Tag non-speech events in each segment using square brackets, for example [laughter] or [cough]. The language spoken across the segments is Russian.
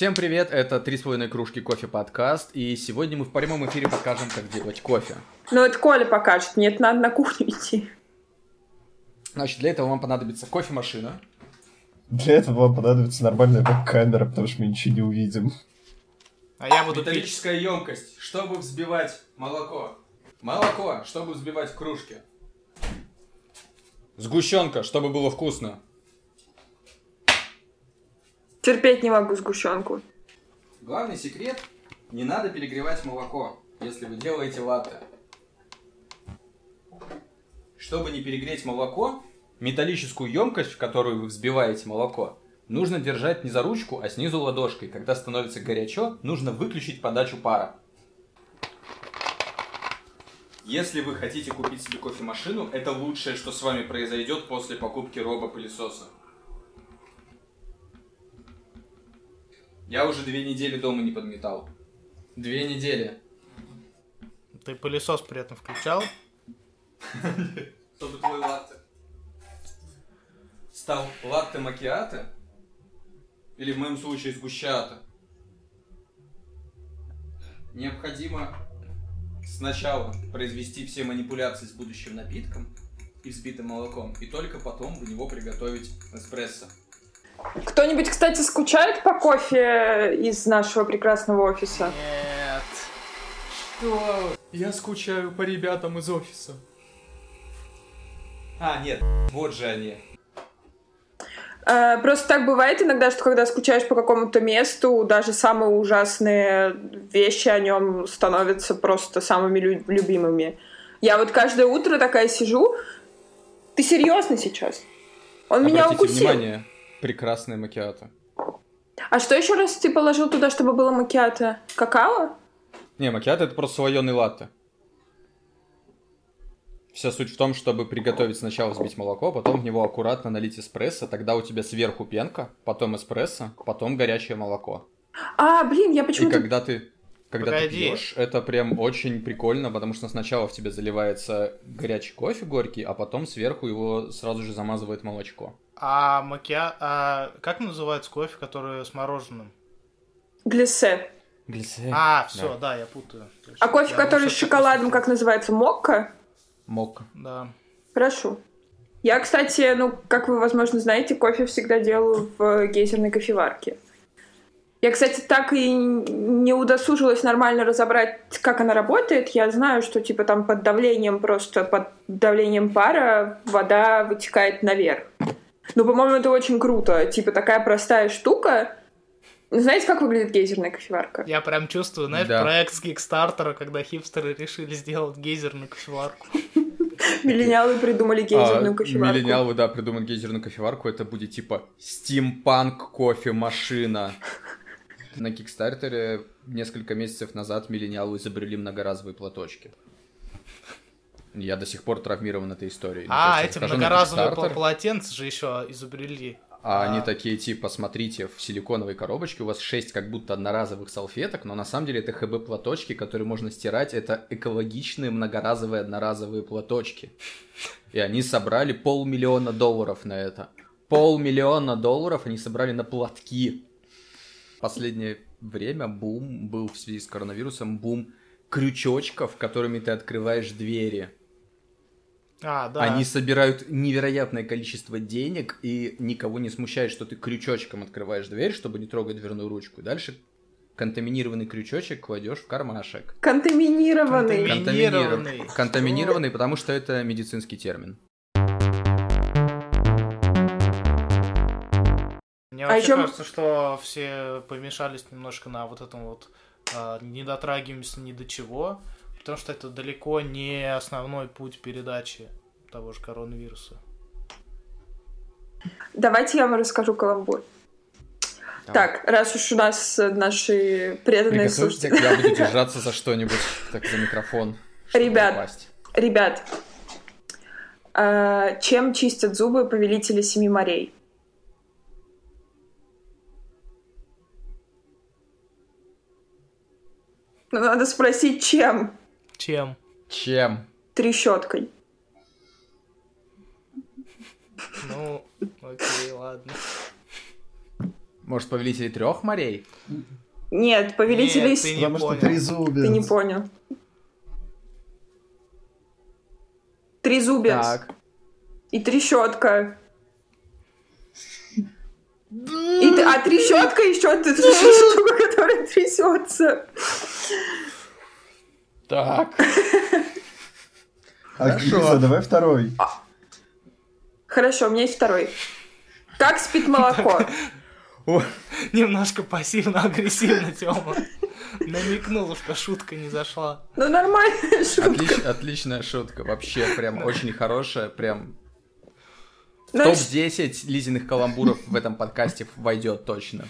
Всем привет, это «Три с половиной кружки кофе» подкаст, и сегодня мы в прямом эфире покажем, как делать кофе. Ну, это Коля покажет, мне это надо на кухню идти. Значит, для этого вам понадобится кофемашина. Для этого вам понадобится нормальная веб-камера, потому что мы ничего не увидим. А я буду Металлическая пить. емкость, чтобы взбивать молоко. Молоко, чтобы взбивать в кружке. Сгущенка, чтобы было вкусно. Терпеть не могу сгущенку. Главный секрет – не надо перегревать молоко, если вы делаете латте. Чтобы не перегреть молоко, металлическую емкость, в которую вы взбиваете молоко, нужно держать не за ручку, а снизу ладошкой. Когда становится горячо, нужно выключить подачу пара. Если вы хотите купить себе кофемашину, это лучшее, что с вами произойдет после покупки робопылесоса. Я уже две недели дома не подметал. Две недели. Ты пылесос при этом включал? Чтобы твой латте стал латте макиато, или в моем случае сгущата, необходимо сначала произвести все манипуляции с будущим напитком и взбитым молоком, и только потом в него приготовить эспрессо. Кто-нибудь, кстати, скучает по кофе из нашего прекрасного офиса? Нет. Что? Я скучаю по ребятам из офиса. А, нет, вот же они. А, просто так бывает иногда, что когда скучаешь по какому-то месту, даже самые ужасные вещи о нем становятся просто самыми лю- любимыми. Я вот каждое утро такая сижу. Ты серьезно сейчас? Он Обратите меня укусил. внимание, прекрасная макиато. А что еще раз ты положил туда, чтобы было макиато? Какао? Не, макиато это просто слоеный латте. Вся суть в том, чтобы приготовить сначала взбить молоко, потом в него аккуратно налить эспрессо, тогда у тебя сверху пенка, потом эспрессо, потом горячее молоко. А, блин, я И почему-то... когда ты когда ты Погоди. пьешь, это прям очень прикольно, потому что сначала в тебе заливается горячий кофе горький, а потом сверху его сразу же замазывает молочко. А макия... А как называется кофе, который с мороженым? Глиссе. Глисе. А, все, да. я путаю. А кофе, Я который с шоколадом, как называется, мокко? Мокко. Да. Хорошо. Я, кстати, ну, как вы, возможно, знаете, кофе всегда делаю в гейзерной кофеварке. Я, кстати, так и не удосужилась нормально разобрать, как она работает. Я знаю, что, типа, там под давлением, просто под давлением пара вода вытекает наверх. Ну, по-моему, это очень круто. Типа, такая простая штука. Знаете, как выглядит гейзерная кофеварка? Я прям чувствую, знаешь, Да. проект с Кикстартера, когда хипстеры решили сделать гейзерную кофеварку. [laughs] Миллениалы придумали гейзерную А, кофеварку. Миллениалы, да, придумают гейзерную кофеварку, это будет типа стимпанк кофемашина. На Кикстартере несколько месяцев назад миллениалы изобрели многоразовые платочки. Я до сих пор травмирован этой историей. Ну, А, есть эти многоразовые полотенца же еще изобрели. А А. они такие, типа, смотрите, в силиконовой коробочке у вас 6 как будто одноразовых салфеток, но на самом деле это ХБ-платочки, которые можно стирать. Это экологичные многоразовые одноразовые платочки. И они собрали полмиллиона долларов на это. Полмиллиона долларов они собрали на платки. Последнее время бум был в связи с коронавирусом, бум крючочков, которыми ты открываешь двери. А, да. Они собирают невероятное количество денег, и никого не смущает, что ты крючочком открываешь дверь, чтобы не трогать дверную ручку. И дальше контаминированный крючочек кладешь в кармашек. Контаминированный. Контаминированный. Контаминированный, контаминированный, потому что это медицинский термин. Мне А вообще ещё- кажется, что все помешались немножко на вот этом вот а, не дотрагиваемся ни до чего, потому что это далеко не основной путь передачи того же коронавируса. Давайте я вам расскажу каламбур. Так, раз уж у нас э, наши преданные слушатели... я буду [laughs] держаться за что-нибудь, так за микрофон. Ребят. Ребят, а, чем чистят зубы повелители Семи морей? Ну, надо спросить, чем? Чем? Чем? Трещоткой. Ну, окей, ладно. Может, повелители трех морей? Нет, повелители... Нет, ты не Потому что понял. трезубец. Ты не понял. Трезубец. Так. И трещотка. И а трещотка еще ты штука, которая трясется. Так. А, Хорошо. Давай второй. Хорошо, у меня есть второй. Как спит молоко? О, Немножко пассивно-агрессивно Тёма намекнул, что шутка не зашла. Ну, нормальная шутка. отлич- отличная шутка. Вообще, прям очень хорошая. Прям в Ну, топ-10 Лизиных каламбуров в этом подкасте войдет точно.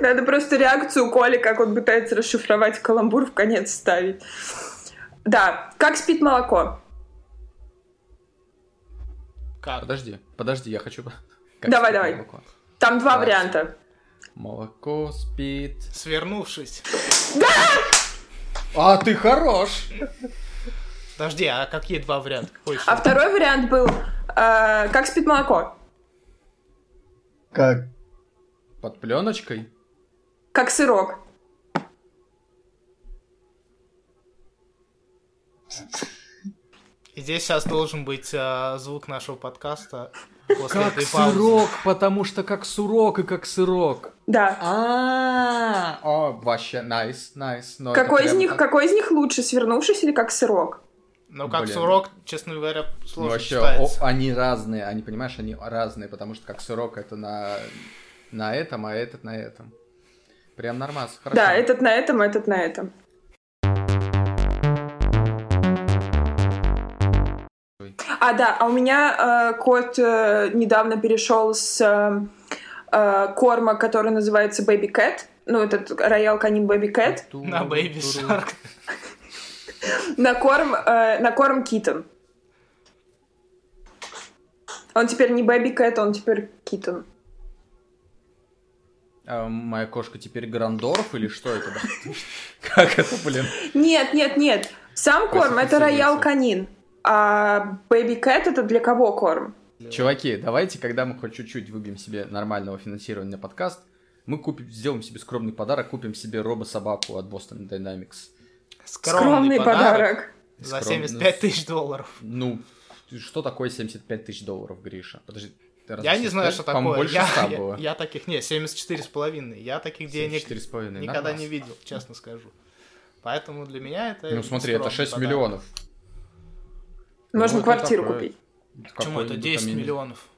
Надо просто реакцию Коли, как он пытается расшифровать каламбур, в конец ставить. Да, как спит молоко? Как? Подожди, подожди, я хочу... Как Давай, давай. молоко? Там два Давай. варианта. Молоко спит... Свернувшись. А, ты хорош! Подожди, а какие два варианта? Какой еще? А второй вариант был, э, как спит молоко? Как? Под пленочкой? Как сырок. И здесь сейчас должен быть а, звук нашего подкаста после Как этой паузы. сырок, потому что как сурок и как сырок. Да. А, о, вообще, найс, найс. но Какой из них, какой из них лучше, свернувшись или как сырок? Ну, как Блин. сурок, честно говоря, Ну, сложно вообще, читается. о- они разные, они, понимаешь, они разные, потому что как сырок это на, на этом, а этот на этом. Прям нормас, хорошо. Да, этот на этом, этот на этом. А, да, а у меня э, кот э, недавно перешел с э, э, корма, который называется Baby Cat. Ну, этот роял канин Baby Cat. На Baby Shark. На корм, э, на корм китон. Он теперь не Baby Cat, он теперь китон. А моя кошка теперь Грандорф или что это? [laughs] Как это, блин? Нет, нет, нет. Сам корм это роял канин. А Baby Cat это для кого корм? Чуваки, давайте, когда мы хоть чуть-чуть выбьем себе нормального финансирования на подкаст, мы купим, сделаем себе скромный подарок, купим себе робо-собаку от Boston Dynamics. Скромный подарок. За Скромный. 75 тысяч долларов. Ну, что такое 75 тысяч долларов, Гриша? Подожди. ты разве Я не знаю, 75? что такое. больше Я, 100 я- было. я таких... Не, 74 с половиной. Я таких денег 74,5, никогда нормас. не видел, честно скажу. Поэтому для меня это... Ну смотри, это скромный 6 подарок. миллионов. Можно Ну, квартиру такое. купить. Почему это Какой-нибудь 10 там, я миллионов?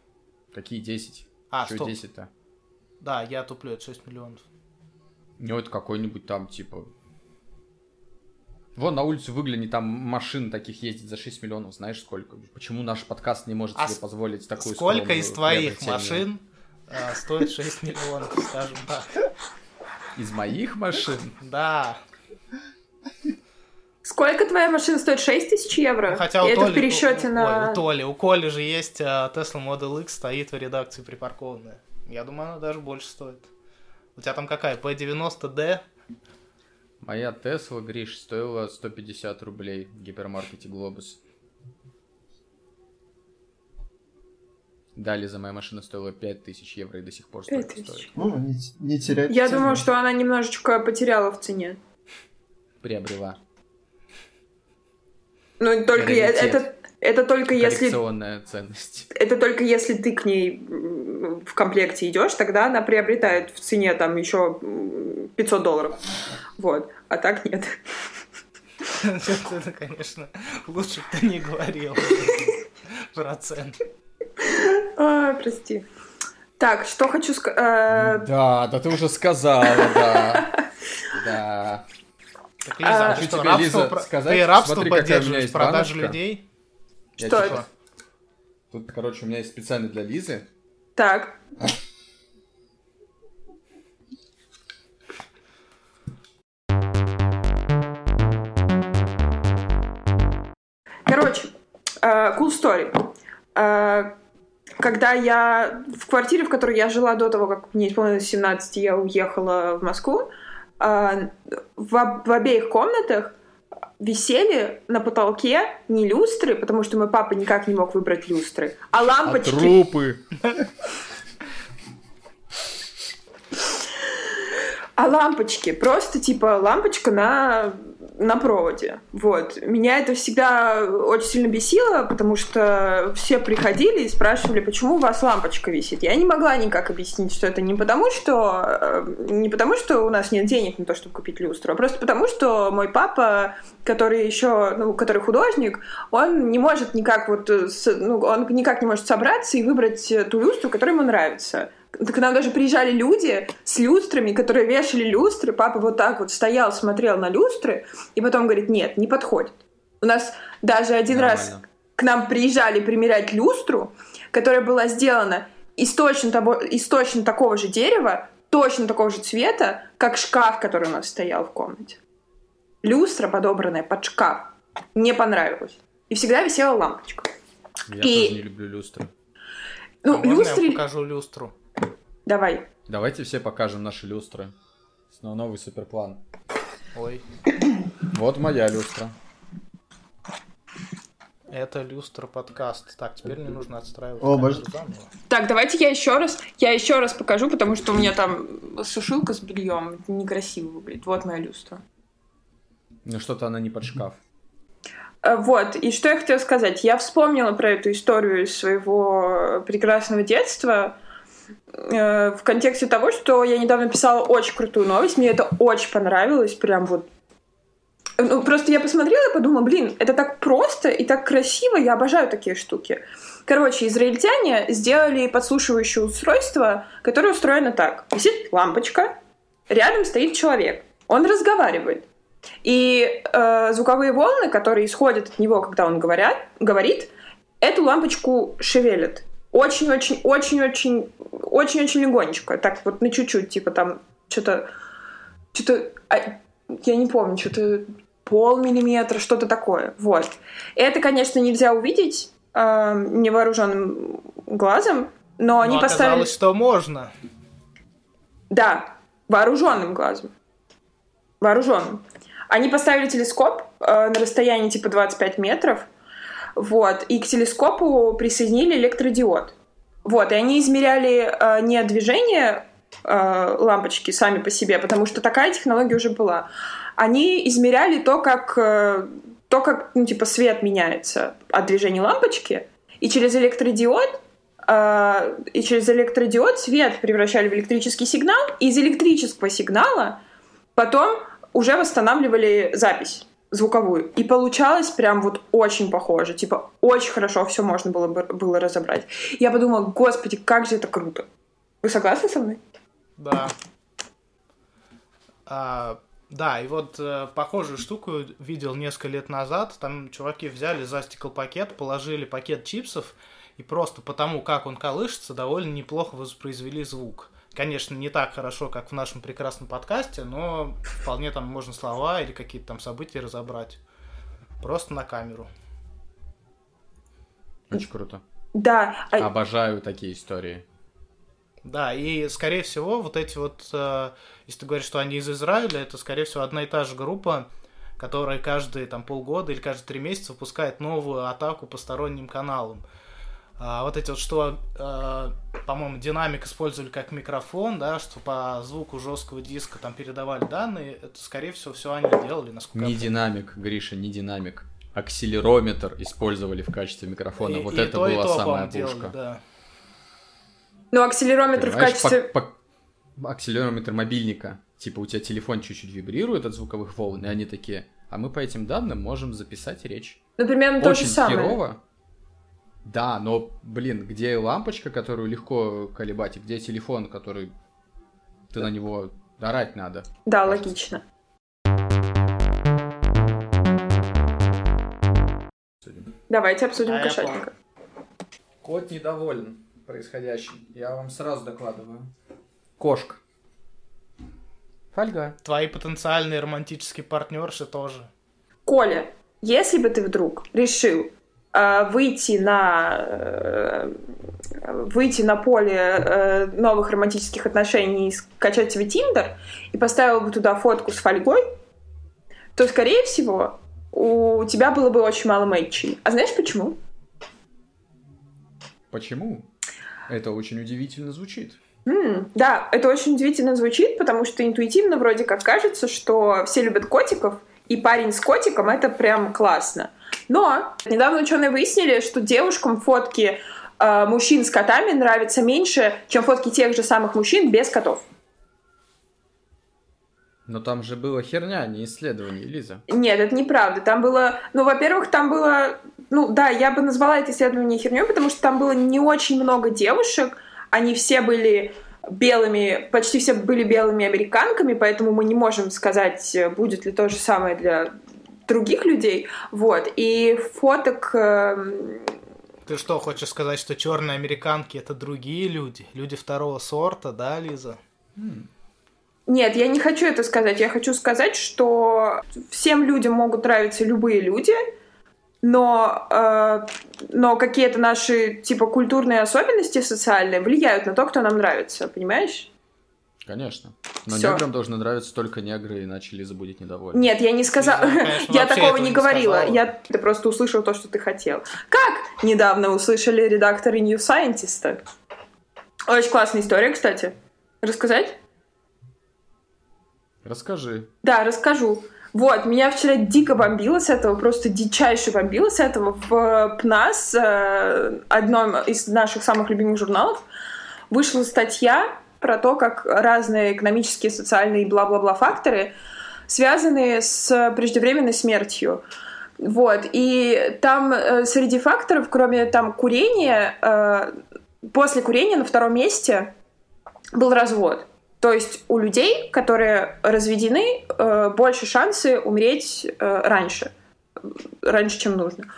Какие 10? А, Чё стоп. 10-то? Да, я туплю, это 6 миллионов. Ну, это какой-нибудь там, типа... Вон на улицу выгляни, там машин таких ездит за 6 миллионов, знаешь сколько? Почему наш подкаст не может А себе позволить такую Сколько из твоих машин а, стоит 6 миллионов, скажем так? Из моих машин? Да. Сколько твоя машина стоит? 6 тысяч евро? Ну, Хотя у это Толи, в пересчете у- на... Ой, у Толи, у Коли же есть а, Tesla Model X, стоит в редакции припаркованная. Я думаю, она даже больше стоит. У тебя там какая? P90D? Моя Тесла, Гриш, стоила 150 рублей в гипермаркете Глобус. Далее за моя машина стоила 5000 евро и до сих пор столько 5000. стоит. Ну, не, не терять. Я цену. думаю, что она немножечко потеряла в цене. Приобрела. Ну, только я- Раритет. это, это только если ценность. это только если ты к ней в комплекте идешь, тогда она приобретает в цене там еще м, 500 долларов. Вот. А так нет. Это, конечно, лучше бы ты не говорил процент. А, прости. Так, что хочу э, сказать. Да, да ты уже сказала, да. Да. Так, Лиза, А, что, тебе, рабство, Лиза, про- сказать, ты рабство смотри, какая у меня поддерживаешь, баночка. людей? Я Что типа- это? Тут, короче, у меня есть специально для Лизы. Так. Короче, э, cool story. Э, Когда я в квартире, в которой я жила до того, как мне исполнилось 17, я уехала в Москву, э, в в обеих комнатах висели на потолке не люстры, потому что мой папа никак не мог выбрать люстры, а лампочки. А трупы. А лампочки, просто типа лампочка на на проводе. Вот. Меня это всегда очень сильно бесило, потому что все приходили и спрашивали, почему у вас лампочка висит. Я не могла никак объяснить, что это не потому, что э, не потому, что у нас нет денег на то, чтобы купить люстру, а просто потому, что мой папа, который еще, ну, который художник, он не может никак вот, ну, он никак не может собраться и выбрать ту люстру, которая ему нравится. К нам даже приезжали люди с люстрами, которые вешали люстры. Папа вот так вот стоял, смотрел на люстры, и потом говорит, нет, не подходит. У нас даже один Нормально. раз к нам приезжали примерять люстру, которая была сделана из точно, того, из точно такого же дерева, точно такого же цвета, как шкаф, который у нас стоял в комнате. Люстра, подобранная под шкаф. Мне понравилось. И всегда висела лампочка. Я и... тоже не люблю люстры. Ну, а люстры... я покажу люстру? Давай. Давайте все покажем наши люстры. Снова новый суперплан. Ой. Вот моя люстра. Это люстра подкаст. Так, теперь мне нужно отстраивать. О, боже. Так, давайте я еще раз, я еще раз покажу, потому что у меня там сушилка с бельем. Некрасиво выглядит. Вот моя люстра. Ну что-то она не под шкаф. Э, вот, и что я хотела сказать. Я вспомнила про эту историю из своего прекрасного детства. Э, в контексте того, что я недавно писала очень крутую новость, мне это очень понравилось, прям вот ну, просто я посмотрела и подумала, блин, это так просто и так красиво, я обожаю такие штуки. Короче, израильтяне сделали подслушивающее устройство, которое устроено так. Висит лампочка, рядом стоит человек, он разговаривает. И э, звуковые волны, которые исходят от него, когда он говорят, говорит, эту лампочку шевелят очень-очень-очень-очень очень-очень легонечко, так вот на чуть-чуть, типа там что-то, что-то, а, я не помню, что-то полмиллиметра, что-то такое, вот. Это, конечно, нельзя увидеть э, невооруженным глазом, но, но они поставили... что можно. Да, вооруженным глазом. Вооруженным. Они поставили телескоп э, на расстоянии типа 25 метров, вот. И к телескопу присоединили электродиод. Вот. И они измеряли э, не движение э, лампочки сами по себе, потому что такая технология уже была. Они измеряли то, как, э, то, как ну, типа, свет меняется от движения лампочки, и через электродиод э, и через электродиод свет превращали в электрический сигнал, и из электрического сигнала потом уже восстанавливали запись звуковую. И получалось прям вот очень похоже. Типа, очень хорошо все можно было, было разобрать. Я подумала, господи, как же это круто. Вы согласны со мной? Да. А, да, и вот э, похожую штуку видел несколько лет назад. Там чуваки взяли застикл пакет, положили пакет чипсов, и просто потому, как он колышется, довольно неплохо воспроизвели звук. Конечно, не так хорошо, как в нашем прекрасном подкасте, но вполне там можно слова или какие-то там события разобрать. Просто на камеру. Очень круто. Да. А Обожаю такие истории. Да, и скорее всего, вот эти вот, э, если ты говоришь, что они из Израиля, это скорее всего одна и та же группа, которая каждые там полгода или каждые три месяца выпускает новую атаку по сторонним каналам. А, вот эти вот, что, а, по-моему, динамик использовали как микрофон, да, что по звуку жесткого диска там передавали данные, это, скорее всего, все они делали, насколько Не динамик, Гриша, не динамик. Акселерометр использовали в качестве микрофона. И, вот и это то, была то, самая делали, пушка. Да. Ну, акселерометр Понимаешь, в качестве... По, по... Акселерометр мобильника. Типа у тебя телефон чуть-чуть вибрирует от звуковых волн, и они такие, а мы по этим данным можем записать речь. Ну, примерно Очень то же самое. херово, да, но, блин, где лампочка, которую легко колебать, и где телефон, который ты на него орать надо? Да, кажется. логично. Давайте обсудим а кошатника. Кот недоволен происходящим. Я вам сразу докладываю. Кошка. Фольга. Твои потенциальные романтические партнерши тоже. Коля, если бы ты вдруг решил выйти на э, выйти на поле э, новых романтических отношений и скачать себе Тиндер и поставил бы туда фотку с фольгой, то, скорее всего, у тебя было бы очень мало мэтчей. А знаешь почему? Почему? Это очень удивительно звучит. М, да, это очень удивительно звучит, потому что интуитивно вроде как кажется, что все любят котиков, и парень с котиком это прям классно. Но недавно ученые выяснили, что девушкам фотки э, мужчин с котами нравятся меньше, чем фотки тех же самых мужчин без котов. Но там же была херня, а не исследование, Лиза. Нет, это неправда. Там было... Ну, во-первых, там было... Ну, да, я бы назвала это исследование херней, потому что там было не очень много девушек. Они все были белыми, почти все были белыми американками, поэтому мы не можем сказать, будет ли то же самое для других людей. Вот. И фоток... эм, Ты что, хочешь сказать, что черные американки это другие люди? Люди второго сорта, да, Лиза? Нет, я не хочу это сказать. Я хочу сказать, что всем людям могут нравиться любые люди, но, э, но какие-то наши типа культурные особенности социальные влияют на то, кто нам нравится, понимаешь? Конечно. Но Всё. неграм должны нравиться только негры, иначе Лиза будет недовольна. Нет, я не сказала. Лиза, конечно, [laughs] я такого не говорила. сказала. Я ты просто услышал то, что ты хотел. Как недавно услышали редакторы New Scientist? Очень классная история, кстати. Рассказать? Расскажи. Да, расскажу. Вот, меня вчера дико бомбило с этого, просто дичайше бомбило с этого. В ПНАС, э, одном из наших самых любимых журналов, вышла статья про то, как разные экономические, социальные и бла-бла-бла факторы связаны с преждевременной смертью. Вот, и там э, среди факторов, кроме там курения, э, после курения на втором месте был развод. То есть у людей, которые разведены, э, больше шансы умереть э, раньше, раньше, чем нужно.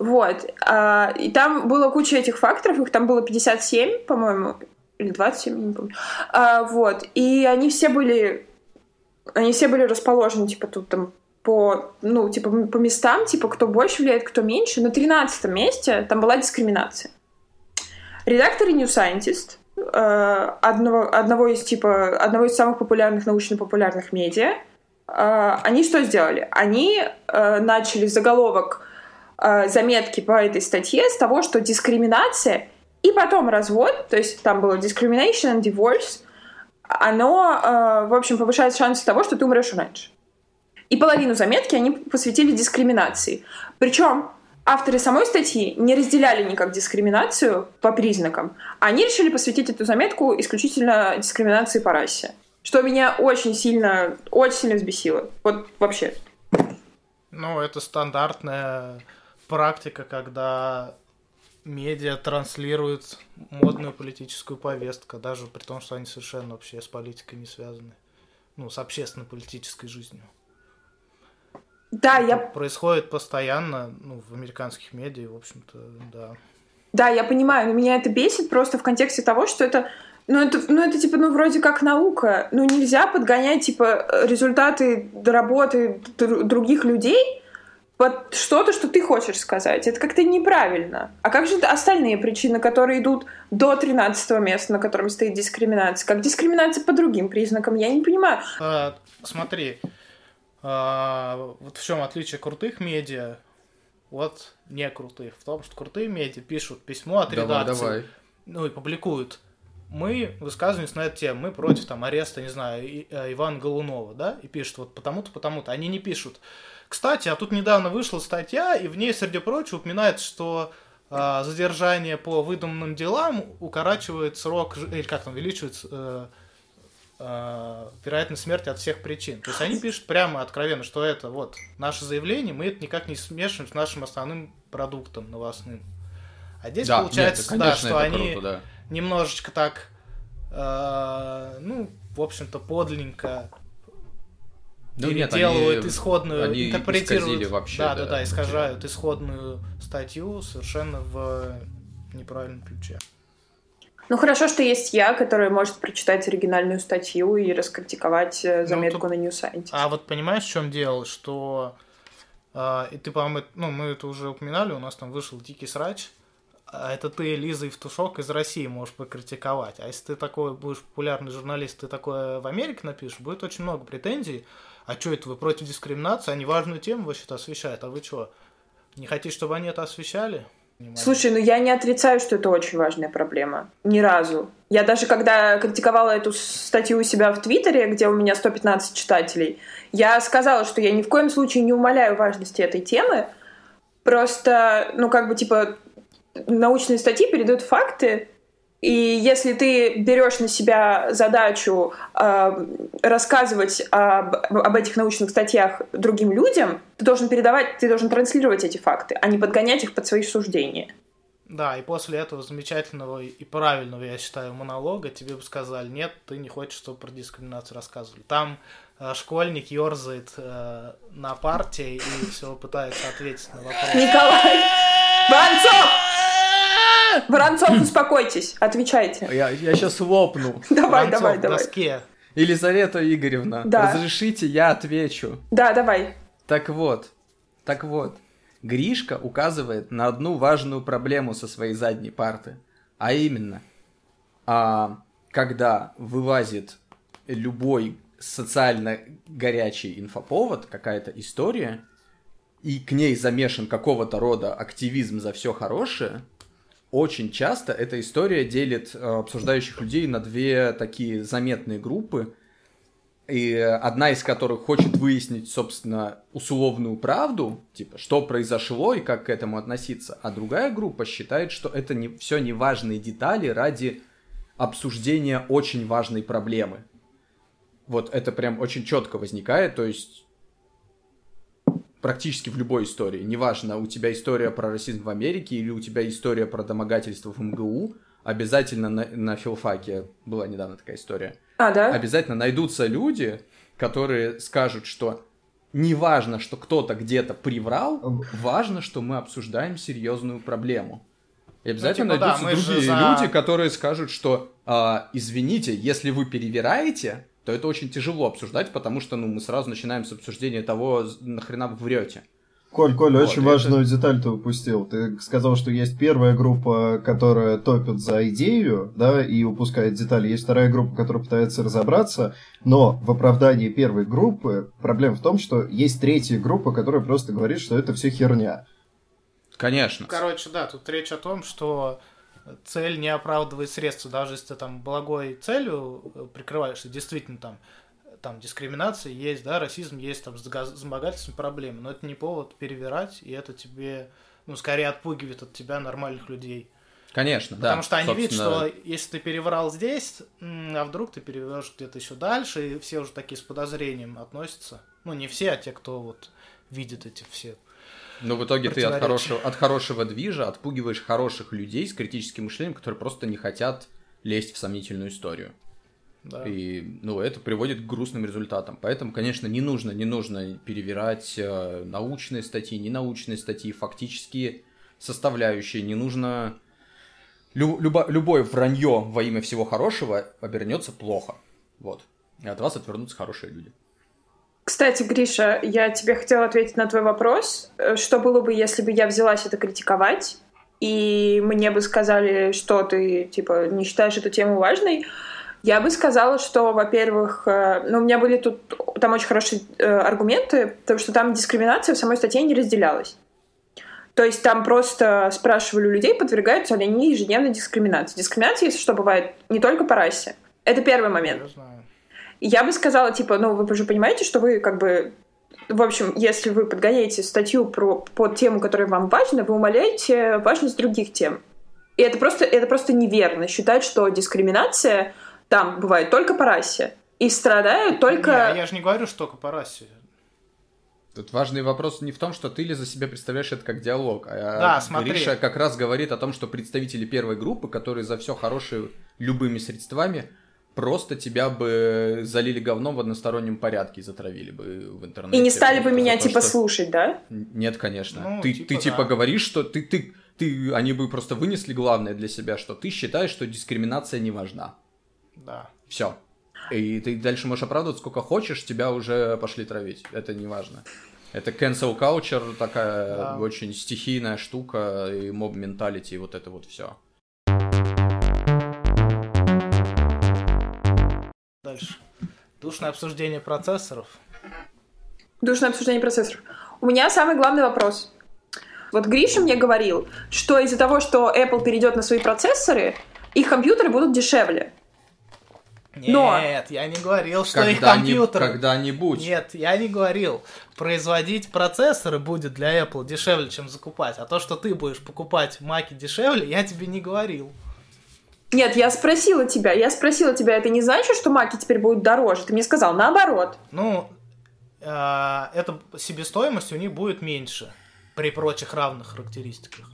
Вот. А, И там была куча этих факторов, их там было 57, по-моему, или 27, я не помню. А, Вот. И они все были они все были расположены, типа, тут там по, ну, типа, по местам, типа, кто больше влияет, кто меньше. На 13 месте там была дискриминация. Редакторы New Scientist, одного, одного из, типа, одного из самых популярных научно-популярных медиа, э, они что сделали? Они э, начали заголовок э, заметки по этой статье с того, что дискриминация и потом развод, то есть там было discrimination and divorce, оно, э, в общем, повышает шансы того, что ты умрешь раньше. И половину заметки они посвятили дискриминации. Причем авторы самой статьи не разделяли никак дискриминацию по признакам. Они решили посвятить эту заметку исключительно дискриминации по расе. Что меня очень сильно, очень сильно взбесило. Вот вообще. Ну, это стандартная практика, когда медиа транслируют модную политическую повестку, даже при том, что они совершенно вообще с политикой не связаны. Ну, с общественно-политической жизнью. Да, я Происходит постоянно, ну, в американских медиа, в общем-то, да. Да, я понимаю, но меня это бесит просто в контексте того, что это ну это, ну, это типа, ну, вроде как наука. Ну, нельзя подгонять, типа, результаты работы др- других людей под что-то, что ты хочешь сказать. Это как-то неправильно. А как же остальные причины, которые идут до 13 места, на котором стоит дискриминация? Как дискриминация по другим признакам? Я не понимаю. А, смотри, а, вот в чем отличие крутых медиа от не крутых. В том, что крутые медиа пишут письмо от Давай, редакции, давай. ну и публикуют. Мы высказываемся на эту тему, мы против там ареста, не знаю, э, Ивана Голунова, да, и пишут вот потому-то, потому-то. Они не пишут. Кстати, а тут недавно вышла статья, и в ней, среди прочего, упоминается, что а, задержание по выдуманным делам укорачивает срок, или как там, увеличивает э, э, вероятность смерти от всех причин. То есть они пишут прямо откровенно, что это вот наше заявление, мы это никак не смешиваем с нашим основным продуктом новостным. А здесь Да, получается, нет, да, конечно, что это они круто, да. немножечко так, э, ну, в общем-то, подлинненько Ну нет, они- исходную, они интерпретируют, вообще, да, да, да, да, искажают исходную статью совершенно в неправильном ключе. Ну, хорошо, что есть я, которая может прочитать оригинальную статью и раскритиковать э, заметку тут- на New Scientist. А вот понимаешь, в чем дело, что а, и ты, по-моему, ну, мы это уже упоминали, у нас там вышел дикий срач, а это ты, Лиза Евтушок из России можешь покритиковать. А если ты такой будешь популярный журналист, ты такое в Америке напишешь, будет очень много претензий. А что это, вы против дискриминации? Они важную тему вообще-то освещают. А вы что, не хотите, чтобы они это освещали? Слушай, ну я не отрицаю, что это очень важная проблема. Ни разу. Я даже когда критиковала эту статью у себя в Твиттере, где у меня 115 читателей, я сказала, что я ни в коем случае не умоляю важности этой темы. Просто, ну как бы типа, научные статьи передают факты, и если ты берешь на себя задачу э, рассказывать об, об этих научных статьях другим людям, ты должен передавать, ты должен транслировать эти факты, а не подгонять их под свои суждения. Да, и после этого замечательного и правильного, я считаю, монолога тебе бы сказали, нет, ты не хочешь, чтобы про дискриминацию рассказывали. Там э, школьник ерзает э, на партии и все пытается ответить на вопрос. Николай! Воронцов! [laughs] Воронцов, успокойтесь, отвечайте. Я, я сейчас лопну. [laughs] Давай, Воронцов давай, в давай. доске. Елизавета Игоревна, Да. разрешите, я отвечу. Да, давай. Так вот, так вот, Гришка указывает на одну важную проблему со своей задней парты, а именно, а, когда вылазит любой социально горячий инфоповод, какая-то история, и к ней замешан какого-то рода активизм за все хорошее, очень часто эта история делит э, обсуждающих людей на две такие заметные группы, и одна из которых хочет выяснить, собственно, условную правду, типа, что произошло и как к этому относиться, а другая группа считает, что это не, все неважные детали ради обсуждения очень важной проблемы. Вот это прям очень четко возникает, то есть практически в любой истории. Неважно, у тебя история про расизм в Америке или у тебя история про домогательство в МГУ, обязательно на, на филфаке была недавно такая история. А, да? Обязательно найдутся люди, которые скажут, что не важно, что кто-то где-то приврал, важно, что мы обсуждаем серьезную проблему. И обязательно типа, да, найдутся же другие за- люди, которые скажут, что а, извините, если вы перевираете, то это очень тяжело обсуждать, потому что ну, мы сразу начинаем с обсуждения того, нахрена вы врете. Коль, Коль, Вот, очень это- важную деталь ты упустил. Ты сказал, что есть первая группа, которая топит за идею, да, и упускает детали. Есть вторая группа, которая пытается разобраться, но в оправдании первой группы проблема в том, что есть третья группа, которая просто говорит, что это все херня. Конечно. Короче, да, тут речь о том, что цель не оправдывает средства. Даже если ты там благой целью э, прикрываешься, действительно там там дискриминация есть, да, расизм есть, там с домогательством проблемы, но это не повод перевирать, и это тебе, ну, скорее отпугивает от тебя нормальных людей. Конечно, да. Потому что они видят, Собственно, что если ты переврал здесь, а вдруг ты переврешь где-то еще дальше, и все уже такие с подозрением относятся. Ну, не все, а те, кто вот видит эти все. Но в итоге ты от хорошего, от хорошего движа отпугиваешь хороших людей с критическим мышлением, которые просто не хотят лезть в сомнительную историю. Да. И, ну, это приводит к грустным результатам. Поэтому, конечно, не нужно, не нужно перевирать э, научные статьи, ненаучные статьи, фактические составляющие. Не нужно... Лю- любо- любое вранье во имя всего хорошего обернется плохо. Вот. И от вас отвернутся хорошие люди. Кстати, Гриша, я тебе хотела ответить на твой вопрос. Э, Что было бы, если бы я взялась это критиковать, и мне бы сказали, что ты, типа, не считаешь эту тему важной? Я бы сказала, что, во-первых, э, ну, у меня были тут там очень хорошие э, аргументы, потому что там дискриминация в самой статье не разделялась. То есть там просто спрашивали у людей, подвергаются ли они ежедневной дискриминации. Дискриминация, если что, бывает не только по расе. Это первый момент. Я знаю. Я бы сказала, типа, ну, вы же понимаете, что вы как бы... В общем, если вы подгоняете статью про, под тему, которая вам важна, вы умаляете важность других тем. И это просто, это просто неверно считать, что дискриминация там бывает только по расе. И страдают только... Не, я же не говорю, что только по расе. Тут важный вопрос не в том, что ты ли за себя представляешь это как диалог, а Да, смотри. Гриша как раз говорит о том, что представители первой группы, которые за все хорошее любыми средствами, просто тебя бы залили говном в одностороннем порядке и затравили бы в интернете. И не стали бы меня, то, типа, что- слушать, да? Нет, конечно. Ну, ты, типа, ты типа да. говоришь, что ты, ты, ты, они бы просто вынесли главное для себя, что ты считаешь, что дискриминация не важна. Да. Все. И ты дальше можешь оправдывать сколько хочешь, тебя уже пошли травить. Это не важно. Это cancel culture, такая Да. очень стихийная штука, и моб менталити, и вот это вот все. Дальше. Душное обсуждение процессоров. Душное обсуждение процессоров. У меня самый главный вопрос. Вот Гриша мне говорил, что из-за того, что Apple перейдет на свои процессоры, их компьютеры будут дешевле. Но... Нет, я не говорил, что когда их компьютеры... Когда-нибудь. Нет, я не говорил. Производить процессоры будет для Apple дешевле, чем закупать. А то, что ты будешь покупать маки дешевле, я тебе не говорил. Нет, я спросила тебя, я спросила тебя, это не значит, что маки теперь будут дороже? Ты мне сказал наоборот. Ну, э, эта себестоимость у них будет меньше при прочих равных характеристиках.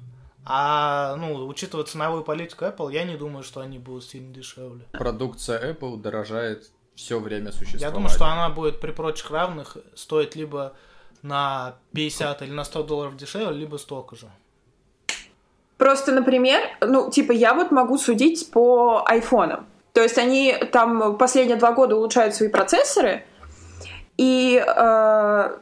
А, ну, учитывая ценовую политику Apple, я не думаю, что они будут сильно дешевле. Продукция Apple дорожает все время существования. Я думаю, что она будет при прочих равных стоить либо на 50 или на 100 долларов дешевле, либо столько же. Просто, например, ну, типа, я вот могу судить по айфонам. То есть они там последние два года улучшают свои процессоры, и э,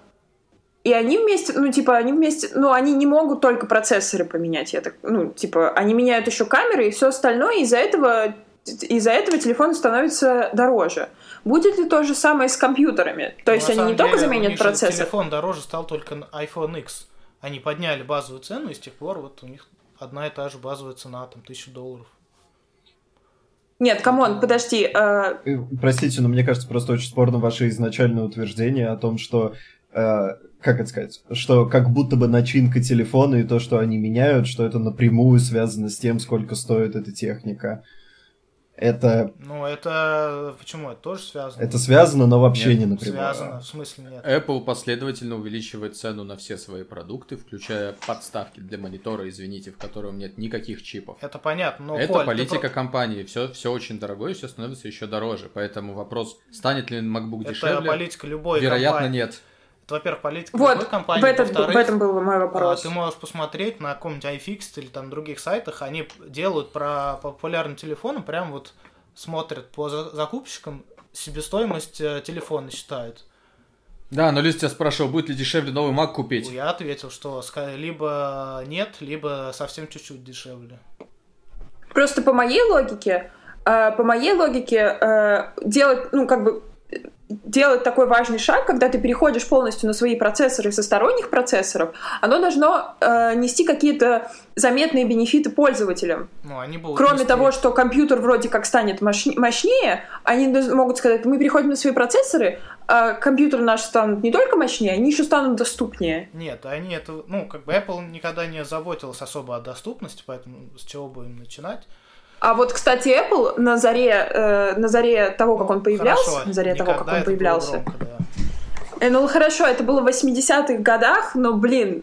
и они вместе, ну, типа, они вместе, ну, они не могут только процессоры поменять, я так, ну, типа, они меняют еще камеры и все остальное, из-за этого, из-за этого телефон становится дороже. Будет ли то же самое с компьютерами? То ну, есть они не деле, только заменят процессор? Телефон дороже стал только iPhone X. Они подняли базовую цену, и с тех пор вот у них одна и та же базовая цена, там, тысячу долларов. Нет, come on, подожди. Э... Простите, но мне кажется, просто очень спорно ваше изначальное утверждение о том, что э, как это сказать, что как будто бы начинка телефона и то, что они меняют, что это напрямую связано с тем, сколько стоит эта техника. Это... Ну, это... Почему? Это тоже связано? Это связано, но вообще нет, не напрямую. Связано, в смысле нет. Apple последовательно увеличивает цену на все свои продукты, включая подставки для монитора, извините, в котором нет никаких чипов. Это понятно, но... Это Коль, политика ты... компании. Все, все очень дорогое, все становится еще дороже. Поэтому вопрос, станет ли MacBook это дешевле? Это политика любой Вероятно, компании. нет. Во-первых, политика вот, любой компании. В этом, в этом был мой вопрос. А, ты можешь посмотреть на каком-нибудь iFixit или там других сайтах, они делают про популярные телефоны, прям вот смотрят по закупщикам, себестоимость э, телефона считают. Да, но Люсь тебя спрашивал, будет ли дешевле новый Mac купить. Я ответил, что либо нет, либо совсем чуть-чуть дешевле. Просто по моей логике, э, по моей логике э, делать, ну, как бы делать такой важный шаг, когда ты переходишь полностью на свои процессоры со сторонних процессоров, оно должно э, нести какие-то заметные бенефиты пользователям. Ну, они будут Кроме нести... того, что компьютер вроде как станет мощнее, они могут сказать, мы переходим на свои процессоры, а компьютеры наши станут не только мощнее, они еще станут доступнее. Нет, они это, ну, как бы Apple никогда не заботилась особо о доступности, поэтому с чего будем начинать? А вот, кстати, Apple на заре, э, на заре того, как он появлялся, хорошо. на заре Никогда того, как он появлялся. Громко, да. э, ну хорошо, это было в 80-х годах, но, блин,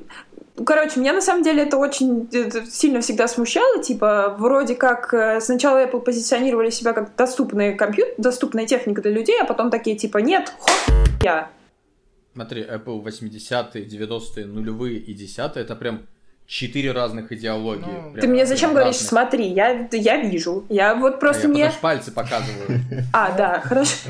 Короче, меня на самом деле это очень это сильно всегда смущало. Типа, вроде как э, сначала Apple позиционировали себя как доступный компьютер, доступная техника для людей, а потом такие типа, нет, я. Смотри, Apple 80-е, 90-е, нулевые и 10-е, это прям четыре разных идеологии. Ну, ты мне зачем говоришь, разных. смотри, я, я вижу. Я вот просто а я мне... пальцы показываю. [laughs] А, да, хорошо.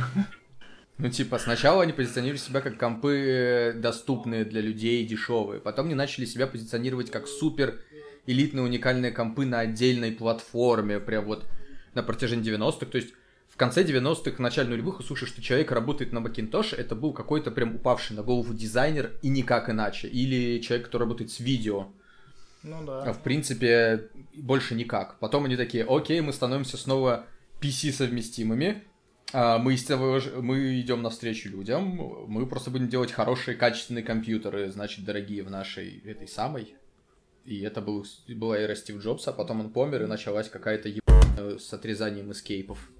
Ну, типа, сначала они позиционировали себя как компы э, доступные для людей, дешевые. Потом они начали себя позиционировать как супер элитные уникальные компы на отдельной платформе, прям вот на протяжении 90-х. То есть в конце 90-х, в начале нулевых, услышишь, что человек работает на Macintosh, это был какой-то прям упавший на голову дизайнер и никак иначе. Или человек, который работает с видео. Ну да. А в принципе, больше никак. Потом они такие, окей, мы становимся снова PC-совместимыми, а, мы, мы идем навстречу людям, мы просто будем делать хорошие, качественные компьютеры, значит, дорогие в нашей этой самой. И это был, была эра Стив Джобса, а потом он помер, и началась какая-то ебаная с отрезанием эскейпов.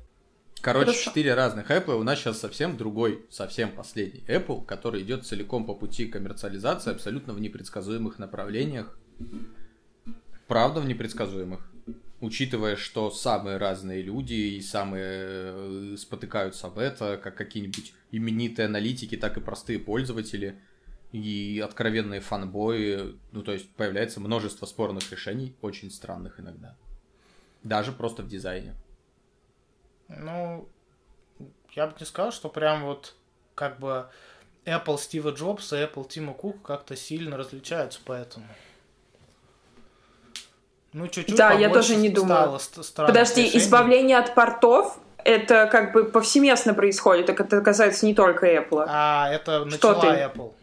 Короче, четыре разных Apple, у нас сейчас совсем другой, совсем последний Apple, который идет целиком по пути коммерциализации, абсолютно в непредсказуемых направлениях. Правда, в непредсказуемых. Учитывая, что самые разные люди и самые э, спотыкаются об это, как какие-нибудь именитые аналитики, так и простые пользователи и откровенные фанбои, ну то есть появляется множество спорных решений, очень странных иногда. Даже просто в дизайне. Ну, я бы не сказал, что прям вот как бы Apple Стива Джобса и Apple Тима Кука как-то сильно различаются поэтому. Ну, чуть-чуть Да, я тоже не думаю. Подожди, решение. избавление от портов это как бы повсеместно происходит, так это касается не только Apple. А, это начала Что ты? Apple.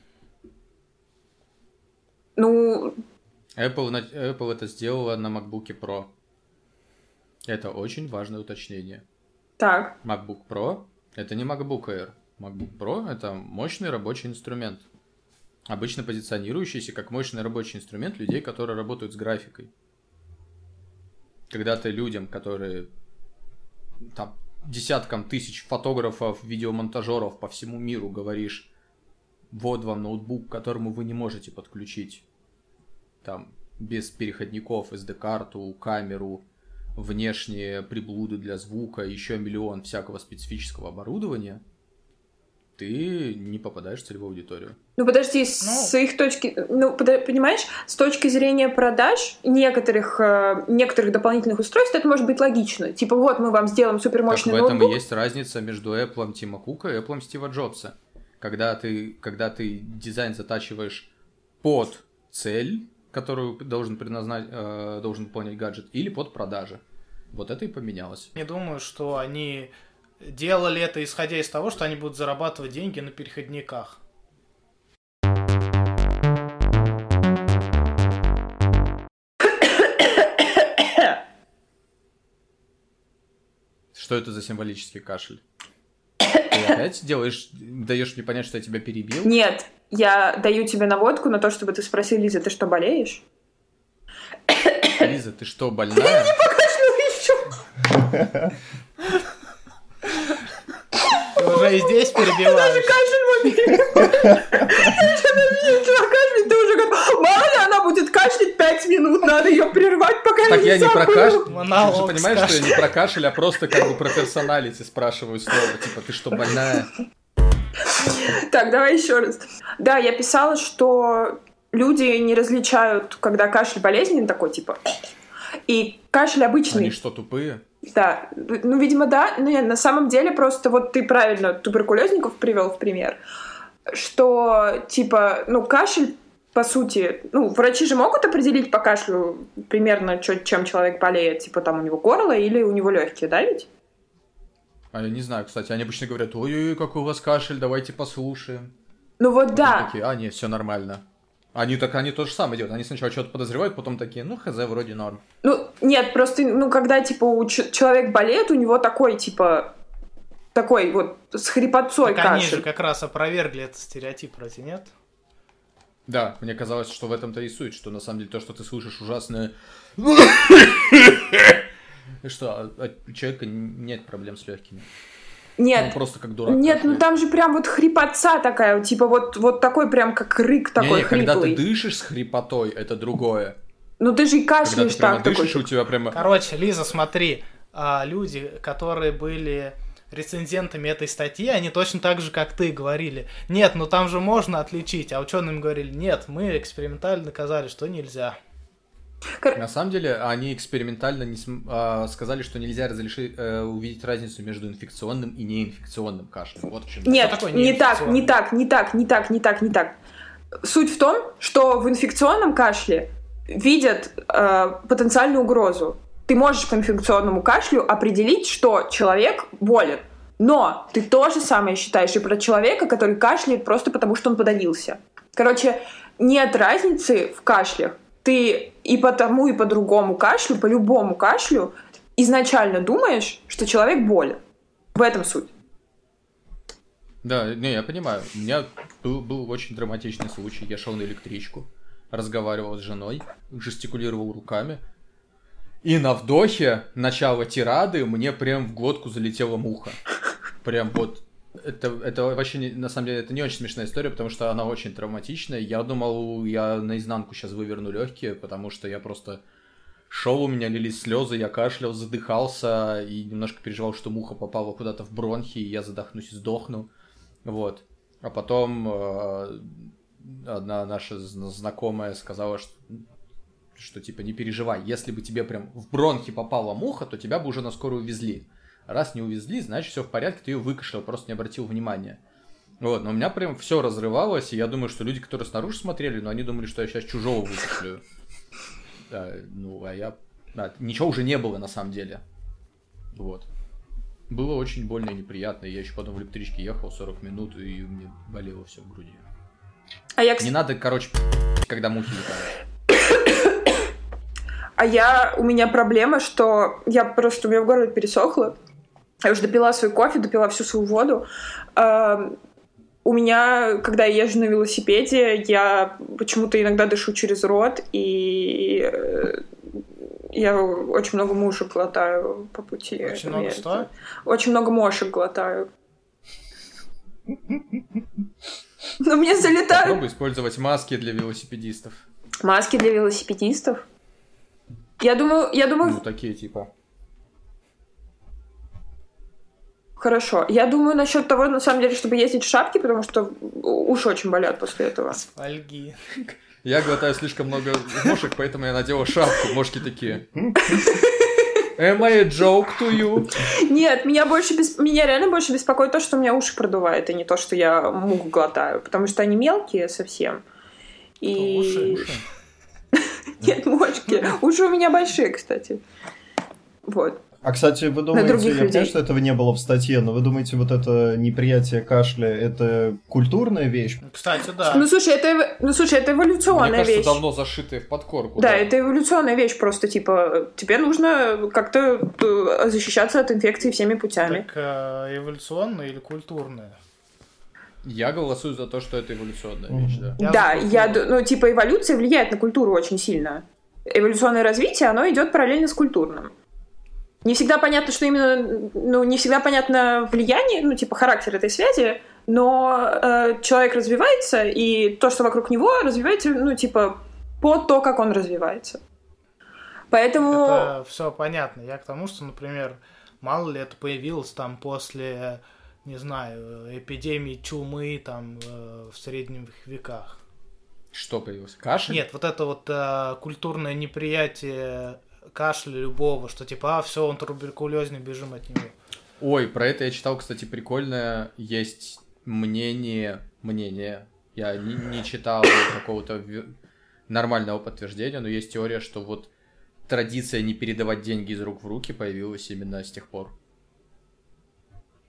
Ну, Apple, Apple это сделала на MacBook Pro. Это очень важное уточнение. Так. MacBook Pro это не MacBook Air. MacBook Pro это мощный рабочий инструмент. Обычно позиционирующийся как мощный рабочий инструмент людей, которые работают с графикой. Когда ты людям, которые там десяткам тысяч фотографов, видеомонтажеров по всему миру говоришь, вот вам ноутбук, к которому вы не можете подключить там без переходников SD-карту, камеру, внешние приблуды для звука, еще миллион всякого специфического оборудования, ты не попадаешь в целевую аудиторию. Ну подожди, с их точки, ну понимаешь, с точки зрения продаж некоторых э, некоторых дополнительных устройств это может быть логично. Типа вот мы вам сделаем Так супермощный в этом ноутбук. и есть разница между Apple Тима Кука и Apple Стива Джобса. Когда ты, когда ты дизайн затачиваешь под цель, которую должен, предназна- э, должен выполнять гаджет, или под продажи. Вот это и поменялось. Не думаю, что они делали это исходя из того, что они будут зарабатывать деньги на переходниках. Что это за символический кашель? Ты опять делаешь, даешь мне понять, что я тебя перебил? Нет, я даю тебе наводку на то, чтобы ты спросил, Лиза, ты что, болеешь? Лиза, ты что, больная? Ты [laughs] уже и здесь перебиваешь. Кашлять, [laughs] ты уже готов. Мало ли она будет кашлять 5 минут, надо ее прервать, пока Так я не про кашель. Ты же понимаешь, что я не про кашель, а просто как бы про персоналити спрашиваю снова. Типа, ты что, больная? Так, давай еще раз. Да, я писала, что люди не различают, когда кашель болезненный такой, типа, и кашель обычный. Они что, тупые? Да, ну, видимо, да. Но нет, на самом деле просто вот ты правильно туберкулезников привел в пример, что, типа, ну, кашель, по сути, ну, врачи же могут определить по кашлю примерно, чё- чем человек болеет, типа, там у него горло или у него легкие, да, ведь? А я не знаю, кстати, они обычно говорят, ой-ой-ой, какой у вас кашель, давайте послушаем. Ну вот да, Такие, а, нет, все нормально. Они так, они то же самое делают. Они сначала что-то подозревают, потом такие, ну, хз, вроде норм. ну нет, просто, ну, когда, типа, у ч- человек болеет, у него такой, типа, такой вот с хрипотцой Так они кашель. же как раз опровергли этот стереотип, разве нет? Да, мне казалось, что в этом-то и суть, что на самом деле то, что ты слышишь ужасное... И [laughs] что, а- а у человека нет проблем с легкими. Нет, Он просто как дурак. Нет, ну там же прям вот хрипотца такая, типа вот, вот такой прям как рык такой Не-не, когда ты хриплый. дышишь с хрипотой, это другое. Ну ты же и Когда кашляешь ты так такой. дышишь, и у тебя прямо... Короче, Лиза, смотри, а, люди, которые были рецензентами этой статьи, они точно так же, как ты, говорили, нет, ну там же можно отличить, а ученым говорили, нет, мы экспериментально доказали, что нельзя. На самом деле, они экспериментально не см- а, сказали, что нельзя разрешить э, увидеть разницу между инфекционным и неинфекционным кашлем. Вот в чем. Нет, такое не так, не так, не так, не так, не так, не так. Суть в том, что в инфекционном кашле видят э, потенциальную угрозу. Ты можешь по инфекционному кашлю определить, что человек болен. Но ты то же самое считаешь и про человека, который кашляет просто потому, что он подавился. Короче, нет разницы в кашлях. Ты и по тому, и по другому кашлю, по любому кашлю изначально думаешь, что человек болен. В этом суть. Да, не, я понимаю. У меня был, был очень драматичный случай. Я шел на электричку, разговаривал с женой, жестикулировал руками. И на вдохе начала тирады мне прям в глотку залетела муха. Прям вот. Это, это вообще, на самом деле, это не очень смешная история, потому что она очень травматичная. Я думал, я наизнанку сейчас выверну легкие, потому что я просто шел, у меня лились слезы, я кашлял, задыхался и немножко переживал, что муха попала куда-то в бронхи, и я задохнусь и сдохну. Вот. А потом э, одна наша зна- знакомая сказала, что, что типа не переживай, если бы тебе прям в бронхи попала муха, то тебя бы уже на скорую увезли. Раз не увезли, значит все в порядке, ты ее выкашлял, просто не обратил внимания. Вот, но у меня прям все разрывалось, и я думаю, что люди, которые снаружи смотрели, но они думали, что я сейчас чужого выкашляю. Да, ну, а я... да, ничего уже не было на самом деле. Вот. Было очень больно и неприятно. Я еще потом в электричке ехал 40 минут, и мне болело все в груди. А я, Не надо, короче, когда мухи летают. А я, у меня проблема, что я просто, у меня в горле пересохло. Я уже допила свой кофе, допила всю свою воду. Э, у меня, когда я езжу на велосипеде, я почему-то иногда дышу через рот, и э, я очень много мушек глотаю по пути. Очень много что? Очень много мошек глотаю. Но мне залетают Попробуй использовать маски для велосипедистов. маски для велосипедистов. Я думаю, я думаю, Ну, такие типа. Хорошо. Я думаю насчет того, на самом деле, чтобы ездить в шапке, потому что уши очень болят после этого. Фольги. Я глотаю слишком много мошек, поэтому я надела шапку. Мошки такие. Am I a joke to you? Нет, меня больше бес... меня реально больше беспокоит то, что у меня уши продувает, а не то, что я мух глотаю, потому что они мелкие совсем. И... Уши, уши. [laughs] Нет, мочки. Уши у меня большие, кстати. Вот. А, кстати, вы думаете, других я людей. понимаю, что этого не было в статье, но вы думаете, вот это неприятие кашля, это культурная вещь? Кстати, да. Ну, слушай, это, ну, слушай, это эволюционная Мне кажется, вещь. давно зашитые в подкорку. Да, это эволюционная вещь просто, типа, тебе нужно как-то э, защищаться от инфекции всеми путями. Так э, эволюционная или культурная? Я голосую за то, что это эволюционная Мгм. вещь, да. Я да, я, ну, типа, эволюция влияет на культуру очень сильно. Эволюционное развитие, оно идет параллельно с культурным. Не всегда понятно, что именно, ну, не всегда понятно влияние, ну, типа, характер этой связи, но э, человек развивается, и то, что вокруг него, развивается, ну, типа, по то, как он развивается. Поэтому... Это все понятно. Я к тому, что, например, мало ли это появилось там после, не знаю, эпидемии чумы там э, в средних веках. Что появилось? Кашель? Нет, вот это вот э, культурное неприятие кашля любого, что типа, а, все, он туберкулезный, бежим от него. Ой, про это я читал, кстати, прикольное. Есть мнение, мнение. Я не, не читал какого-то нормального подтверждения, но есть теория, что вот традиция не передавать деньги из рук в руки появилась именно с тех пор.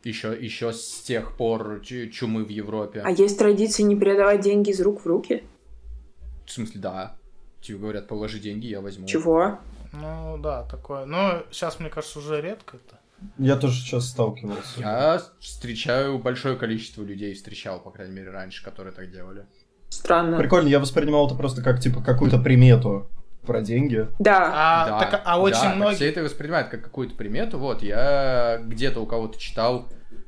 Еще, еще с тех пор чу- чумы в Европе. А есть традиция не передавать деньги из рук в руки? В смысле, да. Тебе говорят, положи деньги, я возьму. Чего? Ну да, такое. Но сейчас, мне кажется, уже редко это. Я тоже сейчас сталкивался. Я встречаю большое количество людей, встречал, по крайней мере, раньше, которые так делали. Странно. Прикольно, я воспринимал это просто как, типа, какую-то примету про деньги. Да. А, Да, так, а очень да, так многие... все это воспринимают как какую-то примету. Вот, я где-то у кого-то читал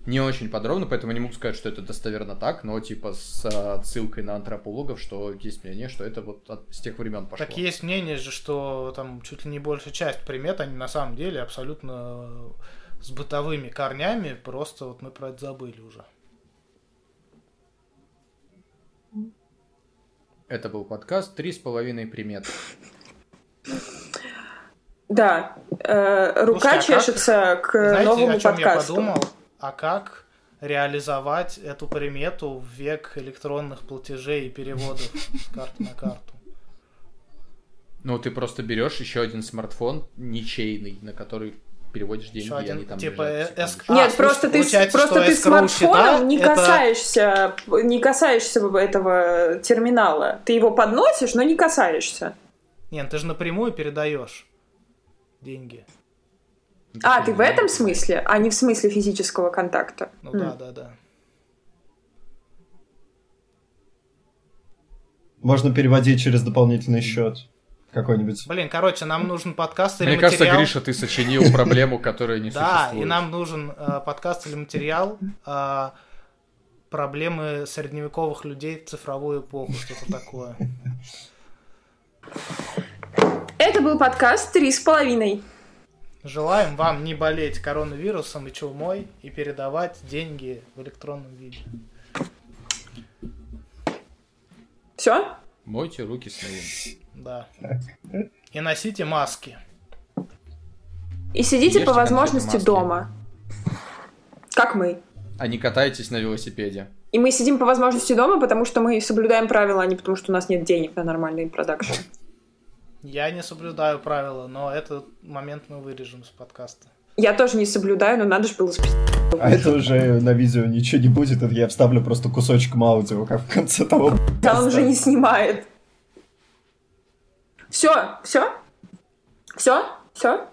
не очень подробно, поэтому не могу сказать, что это достоверно так, но типа с ссылкой на антропологов, что есть мнение, что это вот от- с тех времен пошло. Так есть мнение же, что там чуть ли не большая часть примет, они на самом деле абсолютно с бытовыми корнями, просто вот мы про это забыли уже. Это был подкаст «Три с половиной примет». Да. Э, рука Слушайте, а как- чешется к Знаете, новому о чем я подкасту. подумал? А как реализовать эту примету в век электронных платежей и переводов с карты на карту? Ну, ты просто берешь еще один смартфон ничейный, на который переводишь деньги, Еще и один, они там типа, лежат э, секундочку. А, Нет, просто ты, просто ты смартфоном не это- касаешься, не касаешься этого терминала. Ты его подносишь, но не касаешься. Нет, ты же напрямую передаешь деньги. А, ты в этом смысле, а не в смысле физического контакта. Ну М. да, да, да. Можно переводить через дополнительный счет какой-нибудь. Блин, короче, нам нужен подкаст или Мне кажется, материал. Гриша, ты сочинил проблему, которая не [laughs] Да, существует. и нам нужен э, подкаст или материал э, проблемы средневековых людей в цифровую эпоху, что-то такое. Это был подкаст «Три с половиной». Желаем вам не болеть коронавирусом и чумой и передавать деньги в электронном виде. Все? Мойте руки с мылом. Да. И носите маски. И сидите Ешьте по возможности маски. дома. Как мы. А не катайтесь на велосипеде. И мы сидим по возможности дома, потому что мы соблюдаем правила, а не потому что у нас нет денег на нормальный продакшн. Я не соблюдаю правила, но этот момент мы вырежем с подкаста. Я тоже не соблюдаю, но надо же было спи***. А это уже на видео ничего не будет, это я вставлю просто кусочком аудио, как в конце того. Да он уже не снимает. Все, все? Все? Все?